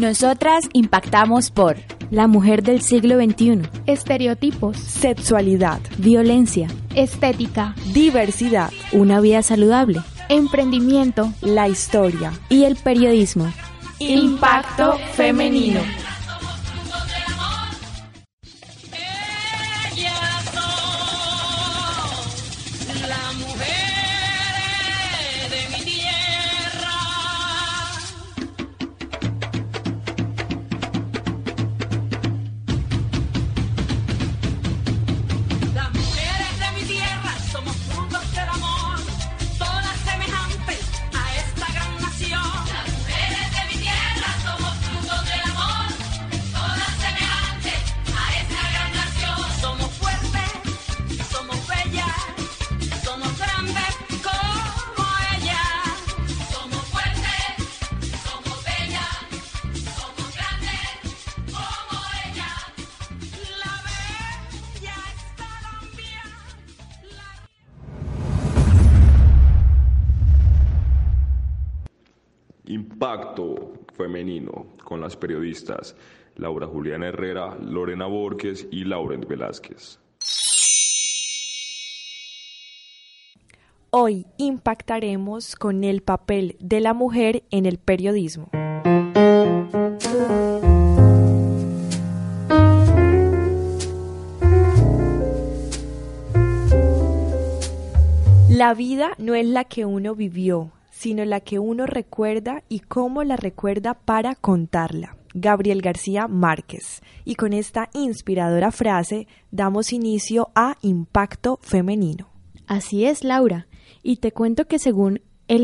Nosotras impactamos por la mujer del siglo XXI, estereotipos, sexualidad, violencia, estética, diversidad, una vida saludable, emprendimiento, la historia. Y el periodismo. Impacto femenino. Femenino con las periodistas Laura Juliana Herrera, Lorena Borges y Laurent Velázquez. Hoy impactaremos con el papel de la mujer en el periodismo. La vida no es la que uno vivió, sino la que uno recuerda y cómo la recuerda para contarla. Gabriel García Márquez. Y con esta inspiradora frase damos inicio a Impacto Femenino. Así es, Laura. Y te cuento que según el,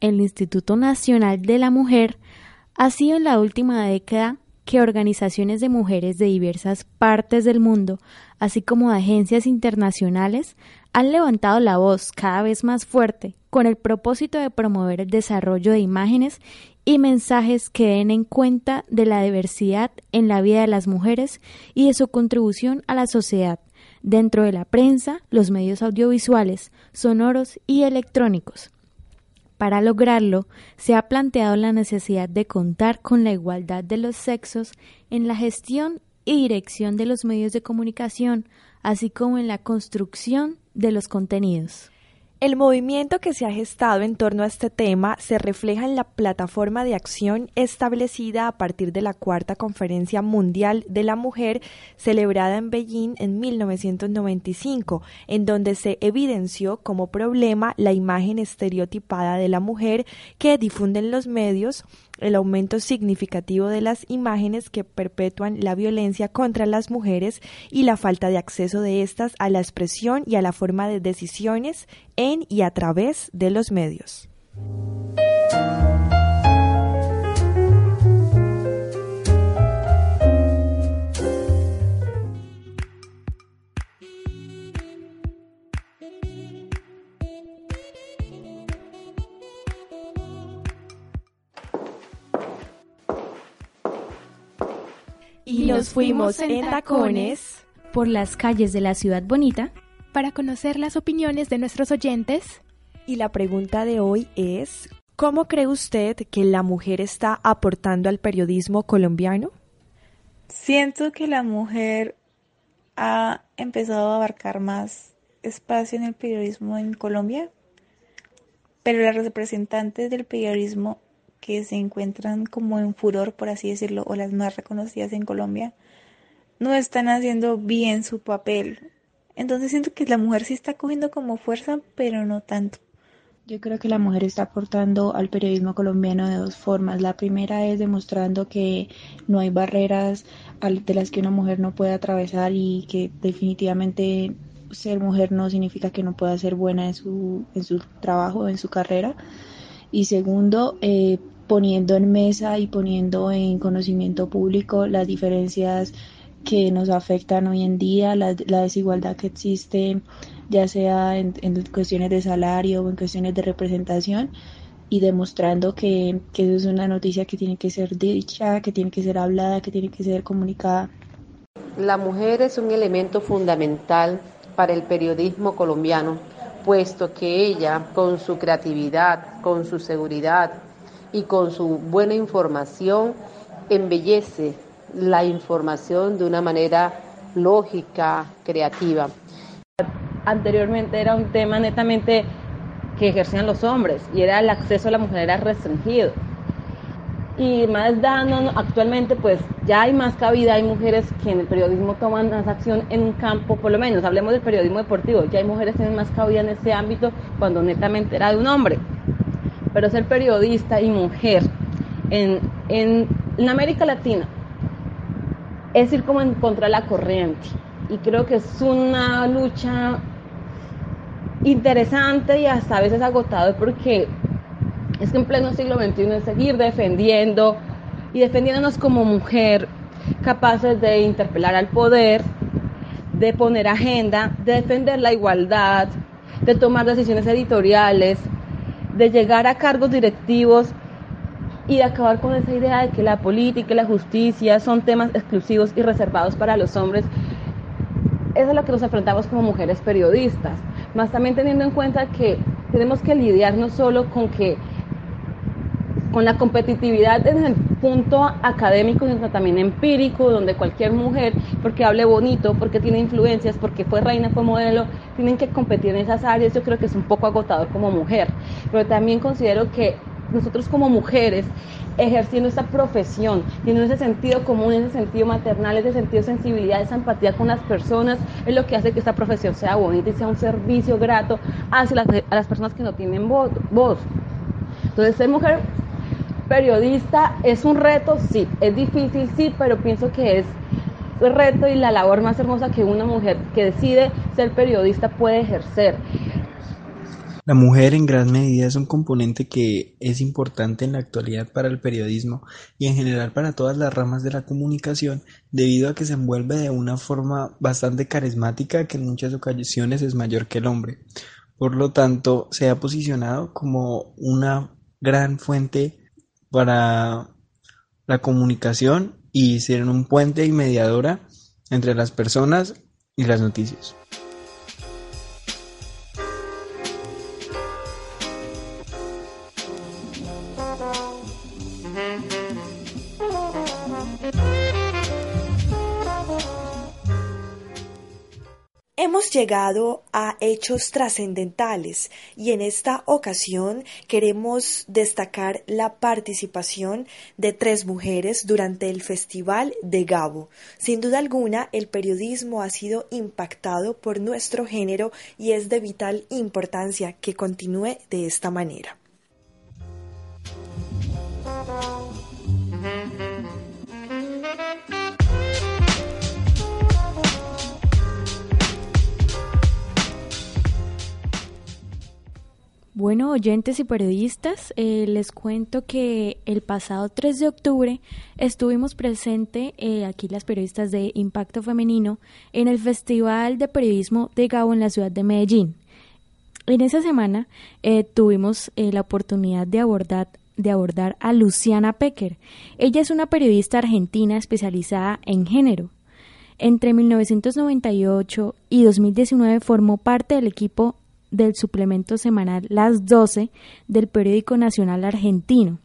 el Instituto Nacional de la Mujer, ha sido en la última década que organizaciones de mujeres de diversas partes del mundo, así como de agencias internacionales, han levantado la voz cada vez más fuerte con el propósito de promover el desarrollo de imágenes y mensajes que den en cuenta de la diversidad en la vida de las mujeres y de su contribución a la sociedad, dentro de la prensa, los medios audiovisuales, sonoros y electrónicos. Para lograrlo, se ha planteado la necesidad de contar con la igualdad de los sexos en la gestión y dirección de los medios de comunicación, así como en la construcción de los contenidos. El movimiento que se ha gestado en torno a este tema se refleja en la plataforma de acción establecida a partir de la Cuarta Conferencia Mundial de la Mujer celebrada en Beijing en 1995, en donde se evidenció como problema la imagen estereotipada de la mujer que difunden los medios, el aumento significativo de las imágenes que perpetúan la violencia contra las mujeres y la falta de acceso de estas a la expresión y a la forma de decisiones en y a través de los medios. Nos fuimos en tacones por las calles de la ciudad bonita para conocer las opiniones de nuestros oyentes. Y la pregunta de hoy es, ¿cómo cree usted que la mujer está aportando al periodismo colombiano? Siento que la mujer ha empezado a abarcar más espacio en el periodismo en Colombia, pero las representantes del periodismo que se encuentran como en furor, por así decirlo, o las más reconocidas en Colombia, no están haciendo bien su papel. Entonces siento que la mujer sí está cogiendo como fuerza, pero no tanto. Yo creo que la mujer está aportando al periodismo colombiano de dos formas. La primera es demostrando que no hay barreras de las que una mujer no puede atravesar y que definitivamente ser mujer no significa que no pueda ser buena en su, en su trabajo, en su carrera. Y segundo, eh, poniendo en mesa y poniendo en conocimiento público las diferencias que nos afectan hoy en día, la, desigualdad que existe, ya sea en, cuestiones de salario o en cuestiones de representación, y demostrando que, que eso es una noticia que tiene que ser dicha, que tiene que ser hablada, que tiene que ser comunicada. La mujer es un elemento fundamental para el periodismo colombiano, puesto que ella, con su creatividad, con su seguridad y con su buena información, embellece la información de una manera lógica, creativa. Anteriormente era un tema netamente que ejercían los hombres y era el acceso a la mujer era restringido. Y más dando, actualmente pues ya hay más cabida, hay mujeres que en el periodismo toman más acción en un campo, por lo menos hablemos del periodismo deportivo, ya hay mujeres que tienen más cabida en ese ámbito cuando netamente era de un hombre. Pero ser periodista y mujer en, en, en América Latina es ir como en contra de la corriente. Y creo que es una lucha interesante y hasta a veces agotado porque es que en pleno siglo XXI es seguir defendiendo y defendiéndonos como mujer, capaces de interpelar al poder, de poner agenda, de defender la igualdad, de tomar decisiones editoriales, de llegar a cargos directivos y de acabar con esa idea de que la política y la justicia son temas exclusivos y reservados para los hombres. Eso es lo que nos enfrentamos como mujeres periodistas más también teniendo en cuenta que tenemos que lidiar no solo con que con la competitividad desde el punto académico, sino también empírico, donde cualquier mujer, porque hable bonito, porque tiene influencias, porque fue reina, fue modelo, tienen que competir en esas áreas. Yo creo que es un poco agotador como mujer, pero también considero que nosotros como mujeres ejerciendo esta profesión, teniendo ese sentido común, ese sentido maternal, ese sentido de sensibilidad, esa empatía con las personas, es lo que hace que esta profesión sea bonita y sea un servicio grato hacia las, a las personas que no tienen voz. Entonces, ser mujer periodista es un reto, sí, es difícil, sí, pero pienso que es el reto y la labor más hermosa que una mujer que decide ser periodista puede ejercer. La mujer en gran medida es un componente que es importante en la actualidad para el periodismo y en general para todas las ramas de la comunicación debido a que se envuelve de una forma bastante carismática que en muchas ocasiones es mayor que el hombre. Por lo tanto, se ha posicionado como una gran fuente para la comunicación y ser un puente y mediadora entre las personas y las noticias. Llegado a hechos trascendentales y en esta ocasión queremos destacar la participación de tres mujeres durante el Festival de Gabo. Sin duda alguna, el periodismo ha sido impactado por nuestro género y es de vital importancia que continúe de esta manera. Bueno, oyentes y periodistas, eh, les cuento que el pasado 3 de octubre estuvimos presentes eh, aquí las periodistas de Impacto Femenino en el Festival de Periodismo de Gabo en la ciudad de Medellín. En esa semana eh, tuvimos la oportunidad de abordar, de abordar a Luciana Pecker. Ella es una periodista argentina especializada en género. Entre 1998 y 2019 formó parte del equipo del suplemento semanal Las 12 del periódico nacional argentino.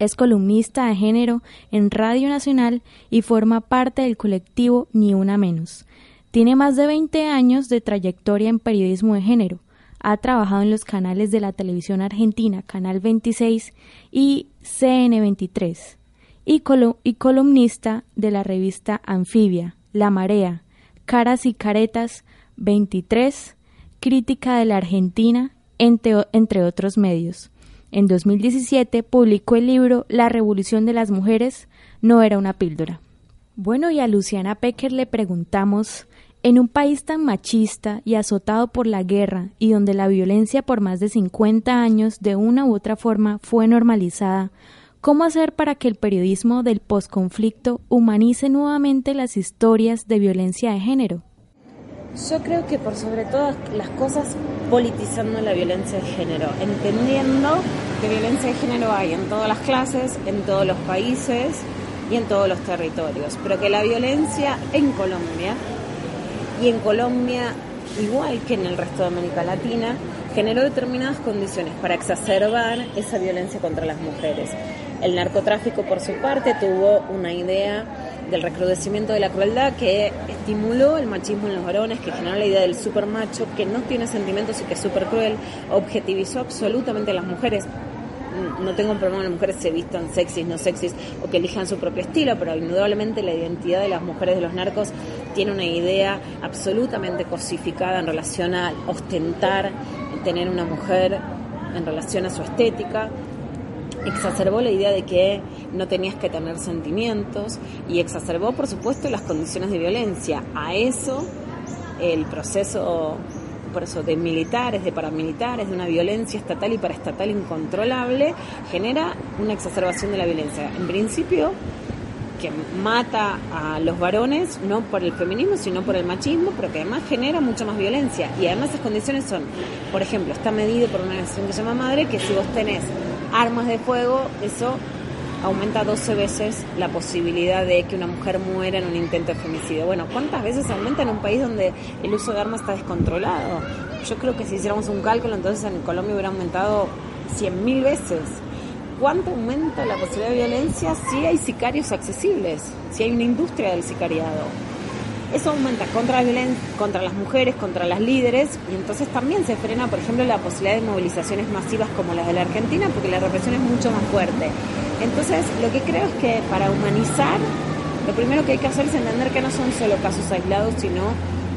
Es columnista de género en Radio Nacional y forma parte del colectivo Ni Una Menos. Tiene más de 20 años de trayectoria en periodismo de género. Ha trabajado en los canales de la televisión argentina, Canal 26 y CN23, y, y columnista de la revista Anfibia, La Marea, Caras y Caretas 23, Crítica de la Argentina, entre, otros medios. En 2017 publicó el libro La Revolución de las Mujeres no era una píldora. Bueno, y a Luciana Pecker le preguntamos, en un país tan machista y azotado por la guerra y donde la violencia por más de 50 años de una u otra forma fue normalizada, ¿cómo hacer para que el periodismo del posconflicto humanice nuevamente las historias de violencia de género? Yo creo que por sobre todas las cosas politizando la violencia de género, entendiendo que violencia de género hay en todas las clases, en todos los países y en todos los territorios, pero que la violencia en Colombia y en Colombia igual que en el resto de América Latina generó determinadas condiciones para exacerbar esa violencia contra las mujeres. El narcotráfico, por su parte, tuvo una idea del recrudecimiento de la crueldad que estimuló el machismo en los varones, que generó la idea del supermacho, que no tiene sentimientos y que es súper cruel, objetivizó absolutamente a las mujeres. No tengo un problema que las mujeres se vistan sexys, no sexys, o que elijan su propio estilo, pero indudablemente la identidad de las mujeres de los narcos tiene una idea absolutamente cosificada en relación a ostentar, tener una mujer en relación a su estética exacerbó la idea de que no tenías que tener sentimientos y exacerbó, por supuesto, las condiciones de violencia. A eso, el proceso por eso, de militares, de paramilitares, de una violencia estatal y paraestatal incontrolable, genera una exacerbación de la violencia. En principio, que mata a los varones, no por el feminismo, sino por el machismo, pero que además genera mucha más violencia. Y además esas condiciones son, por ejemplo, está medido por una organización que se llama Madre, que si vos tenés armas de fuego, eso aumenta 12 veces la posibilidad de que una mujer muera en un intento de femicidio. Bueno, ¿cuántas veces aumenta en un país donde el uso de armas está descontrolado? Yo creo que si hiciéramos un cálculo, entonces en Colombia hubiera aumentado 100.000 veces. ¿Cuánto aumenta la posibilidad de violencia si hay sicarios accesibles? Si hay una industria del sicariado. Eso aumenta contra, contra las mujeres, contra las líderes, y entonces también se frena, por ejemplo, la posibilidad de movilizaciones masivas como las de la Argentina, porque la represión es mucho más fuerte. Entonces, lo que creo es que para humanizar, lo primero que hay que hacer es entender que no son solo casos aislados, sino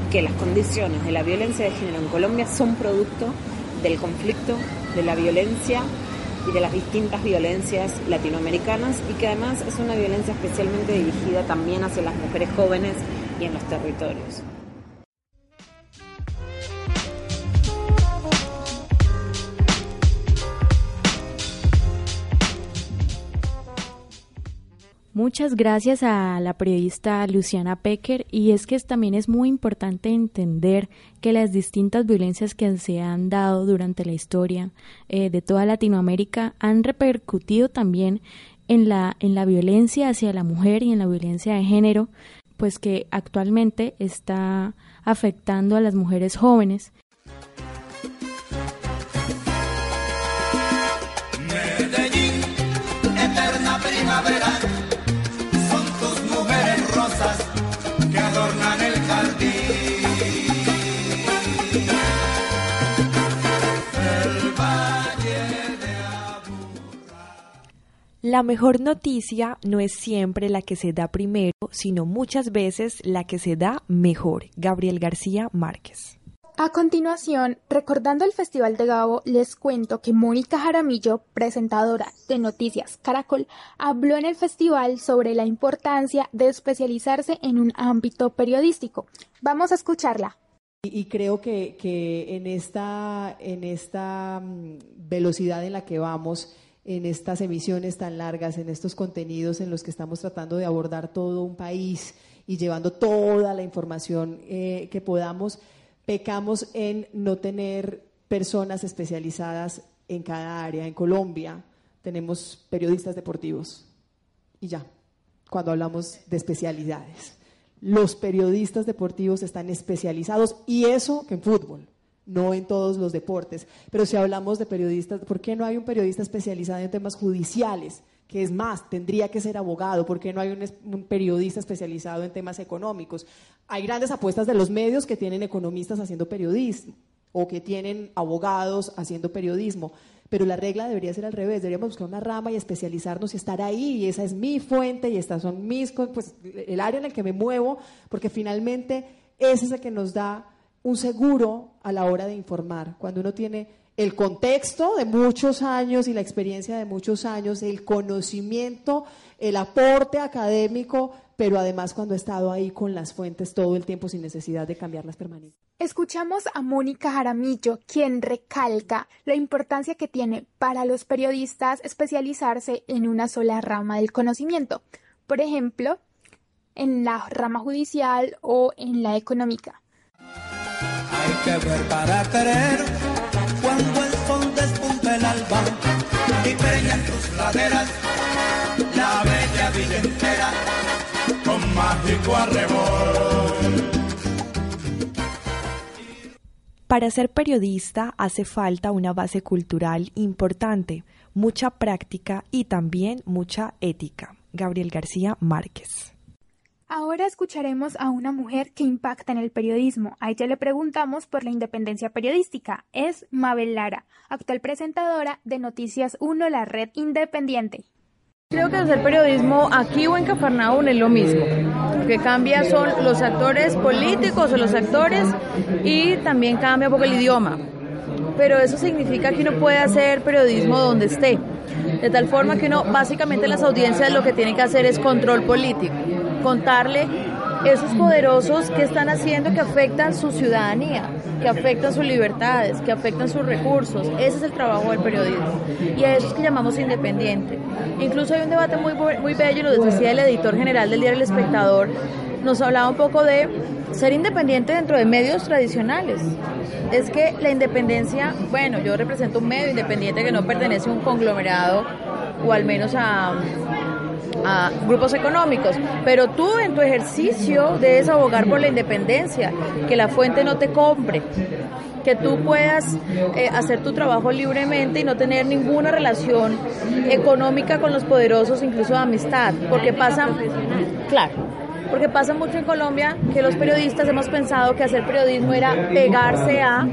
que las condiciones de la violencia de género en Colombia son producto del conflicto, de la violencia y de las distintas violencias latinoamericanas y que además es una violencia especialmente dirigida también hacia las mujeres jóvenes y en los territorios. Muchas gracias a la periodista Luciana Pecker y es que también es muy importante entender que las distintas violencias que se han dado durante la historia eh, de toda Latinoamérica han repercutido también en la, en la violencia hacia la mujer y en la violencia de género pues que actualmente está afectando a las mujeres jóvenes. La mejor noticia no es siempre la que se da primero, sino muchas veces la que se da mejor. Gabriel García Márquez. A continuación, recordando el Festival de Gabo, les cuento que Mónica Jaramillo, presentadora de Noticias Caracol, habló en el festival sobre la importancia de especializarse en un ámbito periodístico. Vamos a escucharla. Y creo que, que en esta, en esta mm, velocidad en la que vamos, en estas emisiones tan largas, en estos contenidos en los que estamos tratando de abordar todo un país y llevando toda la información eh, que podamos, pecamos en no tener personas especializadas en cada área. En Colombia tenemos periodistas deportivos y ya, cuando hablamos de especialidades. Los periodistas deportivos están especializados y eso que en fútbol no en todos los deportes. Pero si hablamos de periodistas, ¿por qué no hay un periodista especializado en temas judiciales? Que es más, tendría que ser abogado, ¿por qué no hay un, un, periodista especializado en temas económicos? Hay grandes apuestas de los medios que tienen economistas haciendo periodismo o que tienen abogados haciendo periodismo, pero la regla debería ser al revés, deberíamos buscar una rama y especializarnos y estar ahí, y esa es mi fuente y estas son mis, pues el área en el que me muevo, porque finalmente ese es el que nos da un seguro a la hora de informar, cuando uno tiene el contexto de muchos años y la experiencia de muchos años, el conocimiento, el aporte académico, pero además cuando ha estado ahí con las fuentes todo el tiempo sin necesidad de cambiarlas permanentemente. Escuchamos a Mónica Jaramillo, quien recalca la importancia que tiene para los periodistas especializarse en una sola rama del conocimiento, por ejemplo, en la rama judicial o en la económica. Que ver para creer cuando el sol despunta el alba y peña en tus laderas la bella villa entera con mágico arrebol. Para ser periodista hace falta una base cultural importante, mucha práctica y también mucha ética. Gabriel García Márquez. Ahora escucharemos a una mujer que impacta en el periodismo. A ella le preguntamos por la independencia periodística. Es Mabel Lara, actual presentadora de Noticias 1, la red independiente. Creo que hacer periodismo aquí o en Cafarnaúm es lo mismo. Lo que cambia son los actores políticos o los actores y también cambia un poco el idioma. Pero eso significa que uno puede hacer periodismo donde esté. De tal forma que uno, básicamente las audiencias lo que tienen que hacer es control político contarle esos poderosos que están haciendo que afectan su ciudadanía, que afectan sus libertades, que afectan sus recursos. Ese es el trabajo del periodismo. Y a eso es que llamamos independiente. Incluso hay un debate muy, muy bello, lo decía el editor general del diario El Espectador, nos hablaba un poco de ser independiente dentro de medios tradicionales. Es que la independencia, bueno, yo represento un medio independiente que no pertenece a un conglomerado o al menos a a grupos económicos, pero tú en tu ejercicio debes abogar por la independencia, que la fuente no te compre, que tú puedas eh, hacer tu trabajo libremente y no tener ninguna relación económica con los poderosos, incluso de amistad, porque pasa, claro, porque pasa mucho en Colombia que los periodistas hemos pensado que hacer periodismo era pegarse a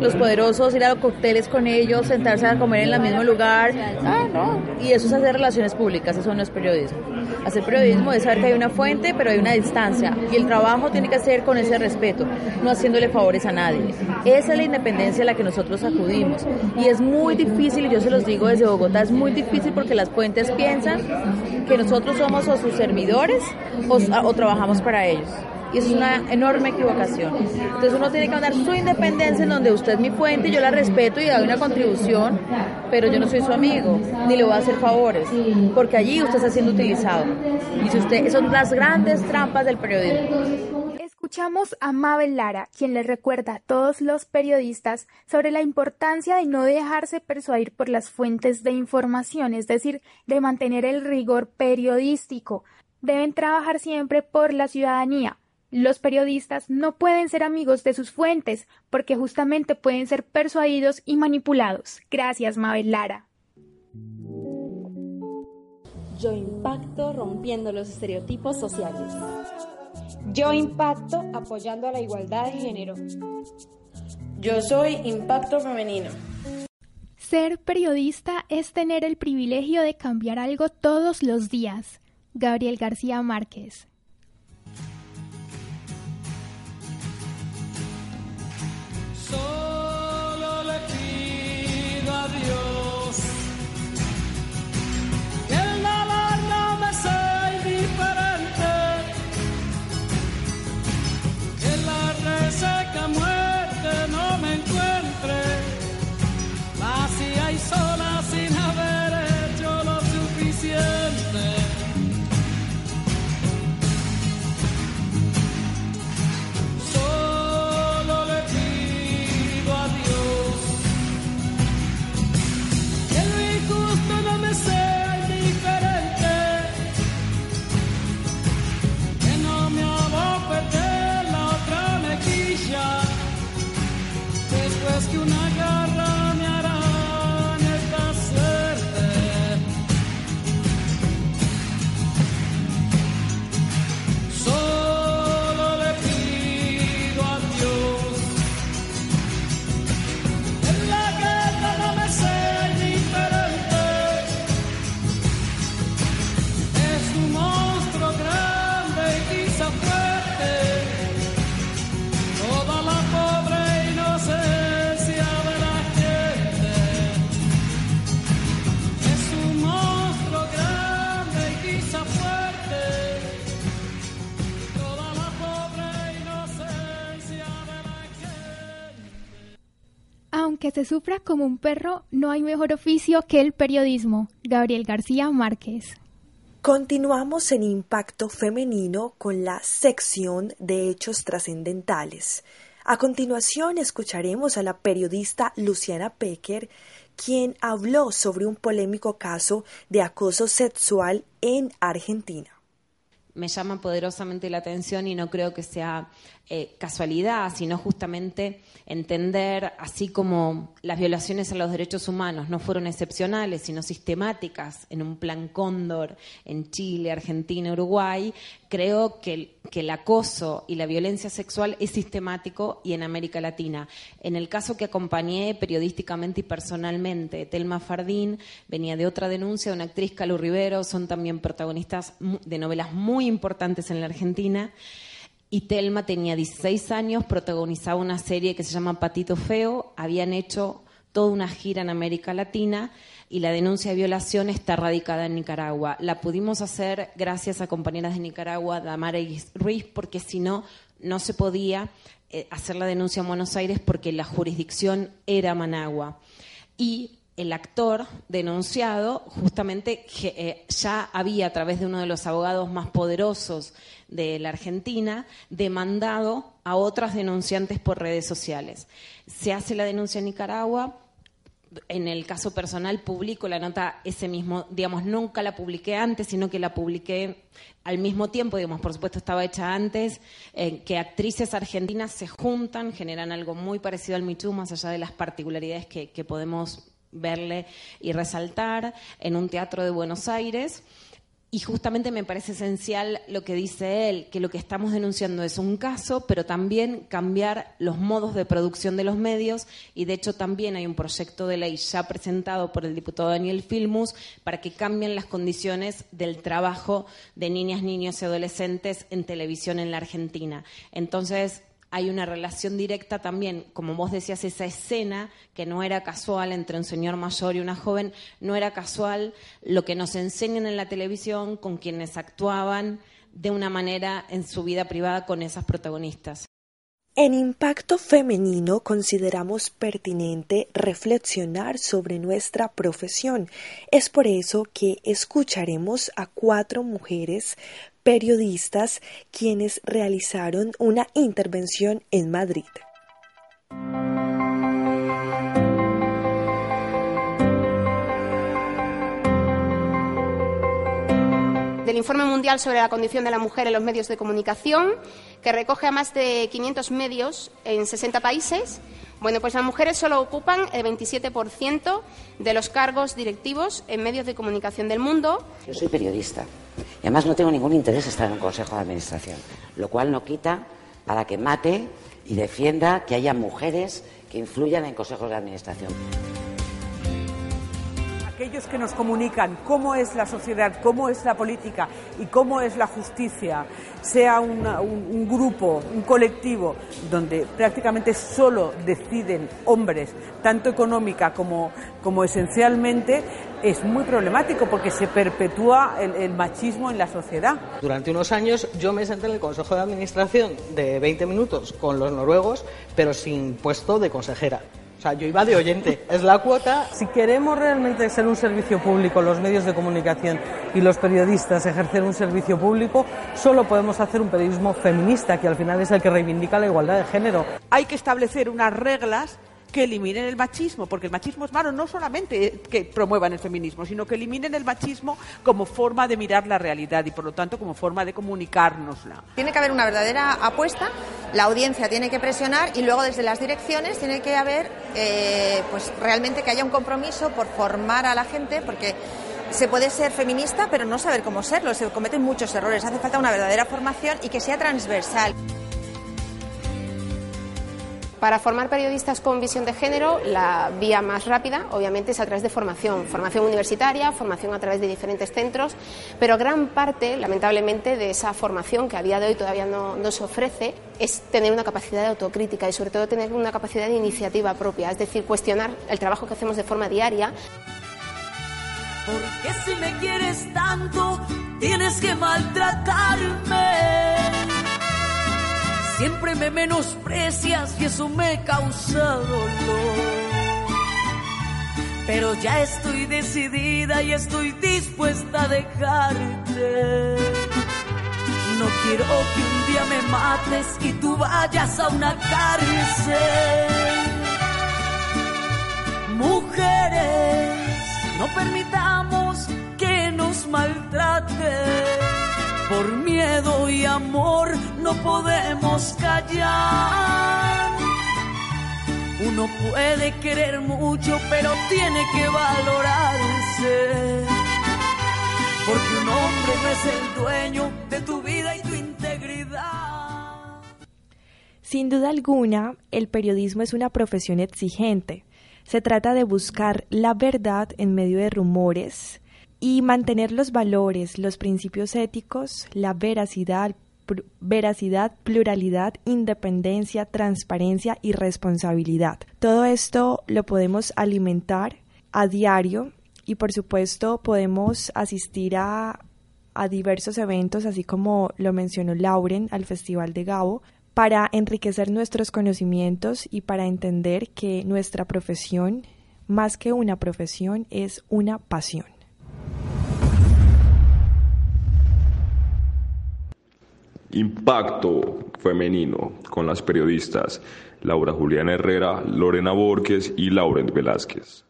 los poderosos, ir a los cócteles con ellos, sentarse a comer en el mismo lugar. Ah. Y eso es hacer relaciones públicas, eso no es periodismo. Hacer periodismo es saber que hay una fuente, pero hay una distancia. Y el trabajo tiene que ser con ese respeto, no haciéndole favores a nadie. Esa es la independencia a la que nosotros acudimos. Y es muy difícil, yo se los digo desde Bogotá, es muy difícil porque las fuentes piensan que nosotros somos o sus servidores o trabajamos para ellos. Y es una enorme equivocación. Entonces uno tiene que mandar su independencia en donde usted es mi fuente, yo la respeto y doy una contribución, pero yo no soy su amigo, ni le voy a hacer favores, porque allí usted está siendo utilizado. Y si usted, son las grandes trampas del periodismo. Escuchamos a Mabel Lara, quien le recuerda a todos los periodistas sobre la importancia de no dejarse persuadir por las fuentes de información, es decir, de mantener el rigor periodístico, deben trabajar siempre por la ciudadanía. Los periodistas no pueden ser amigos de sus fuentes porque justamente pueden ser persuadidos y manipulados. Gracias, Mabel Lara. Yo impacto rompiendo los estereotipos sociales. Yo impacto apoyando a la igualdad de género. Yo soy Impacto Femenino. Ser periodista es tener el privilegio de cambiar algo todos los días. Gabriel García Márquez. Sufra como un perro, no hay mejor oficio que el periodismo. Gabriel García Márquez. Continuamos en Impacto Femenino con la sección de hechos trascendentales. A continuación escucharemos a la periodista Luciana Pecker, quien habló sobre un polémico caso de acoso sexual en Argentina. me llama poderosamente la atención y no creo que sea eh, casualidad, sino justamente entender, así como las violaciones a los derechos humanos no fueron excepcionales, sino sistemáticas en un plan cóndor en Chile, Argentina, Uruguay, creo que, que el acoso y la violencia sexual es sistemático y en América Latina. En el caso que acompañé periodísticamente y personalmente, Telma Fardín venía de otra denuncia, una actriz Calu Rivero, son también protagonistas de novelas muy importantes en la Argentina. Y Telma tenía 16 años, protagonizaba una serie que se llama Patito Feo, habían hecho toda una gira en América Latina y la denuncia de violación está radicada en Nicaragua. La pudimos hacer gracias a compañeras de Nicaragua, Damara y Ruiz, porque si no, no se podía eh, hacer la denuncia en Buenos Aires porque la jurisdicción era Managua. Y el actor denunciado justamente eh, ya había a través de uno de los abogados más poderosos de la Argentina demandado a otras denunciantes por redes sociales. Se hace la denuncia en Nicaragua. En el caso personal publico la nota ese mismo, digamos, nunca la publiqué antes, sino que la publiqué al mismo tiempo, digamos, por supuesto estaba hecha antes, eh, que actrices argentinas se juntan, generan algo muy parecido al Michu, más allá de las particularidades que, que podemos verle y resaltar en un teatro de Buenos Aires. Y justamente me parece esencial lo que dice él, que lo que estamos denunciando es un caso, pero también cambiar los modos de producción de los medios. Y de hecho también hay un proyecto de ley ya presentado por el diputado Daniel Filmus para que cambien las condiciones del trabajo de niñas, niños y adolescentes en televisión en la Argentina. Entonces, hay una relación directa también, como vos decías, esa escena que no era casual entre un señor mayor y una joven, no era casual lo que nos enseñan en la televisión con quienes actuaban de una manera en su vida privada con esas protagonistas. En Impacto Femenino consideramos pertinente reflexionar sobre nuestra profesión. Es por eso que escucharemos a cuatro mujeres periodistas quienes realizaron una intervención en Madrid. del Informe Mundial sobre la Condición de la Mujer en los Medios de Comunicación, que recoge a más de 500 medios en 60 países. Bueno, pues las mujeres solo ocupan el 27% de los cargos directivos en medios de comunicación del mundo. Yo soy periodista y además no tengo ningún interés en estar en un consejo de administración, lo cual no quita para que mate y defienda que haya mujeres que influyan en consejos de administración aquellos que nos comunican cómo es la sociedad, cómo es la política y cómo es la justicia, sea un, grupo, un colectivo, donde prácticamente solo deciden hombres, tanto económica como, como esencialmente, es muy problemático porque se perpetúa el, el, machismo en la sociedad. Durante unos años yo me senté en el Consejo de Administración de 20 minutos con los noruegos, pero sin puesto de consejera. O sea, yo iba de oyente. Es la cuota. Si queremos realmente ser un servicio público, los medios de comunicación y los periodistas ejercer un servicio público, solo podemos hacer un periodismo feminista, que al final es el que reivindica la igualdad de género. Hay que establecer unas reglas que eliminen el machismo, porque el machismo es malo no solamente que promuevan el feminismo, sino que eliminen el machismo como forma de mirar la realidad y por lo tanto como forma de comunicárnosla. Tiene que haber una verdadera apuesta, la audiencia tiene que presionar y luego desde las direcciones tiene que haber eh, pues realmente que haya un compromiso por formar a la gente, porque se puede ser feminista pero no saber cómo serlo, se cometen muchos errores, hace falta una verdadera formación y que sea transversal. Para formar periodistas con visión de género, la vía más rápida, obviamente, es a través de formación, formación universitaria, formación a través de diferentes centros, pero gran parte, lamentablemente, de esa formación que a día de hoy todavía no, se ofrece es tener una capacidad de autocrítica y, sobre todo, tener una capacidad de iniciativa propia, es decir, cuestionar el trabajo que hacemos de forma diaria. Porque si me quieres tanto, tienes que maltratarme Siempre me menosprecias y eso me causa dolor. Pero ya estoy decidida y estoy dispuesta a dejarte. No quiero que un día me mates y tú vayas a una cárcel. Mujeres, no permitamos que nos maltraten por miedo y amor no podemos callar. Uno puede querer mucho, pero tiene que valorarse. Porque un hombre no es el dueño de tu vida y tu integridad. Sin duda alguna, el periodismo es una profesión exigente. Se trata de buscar la verdad en medio de rumores y mantener los valores, los principios éticos, la veracidad, veracidad, pluralidad, independencia, transparencia y responsabilidad. Todo esto lo podemos alimentar a diario y por supuesto podemos asistir a, a diversos eventos, así como lo mencionó Lauren al Festival de Gabo, para enriquecer nuestros conocimientos y para entender que nuestra profesión, más que una profesión, es una pasión. Impacto femenino con las periodistas Laura Juliana Herrera, Lorena Borges y Laurent Velázquez.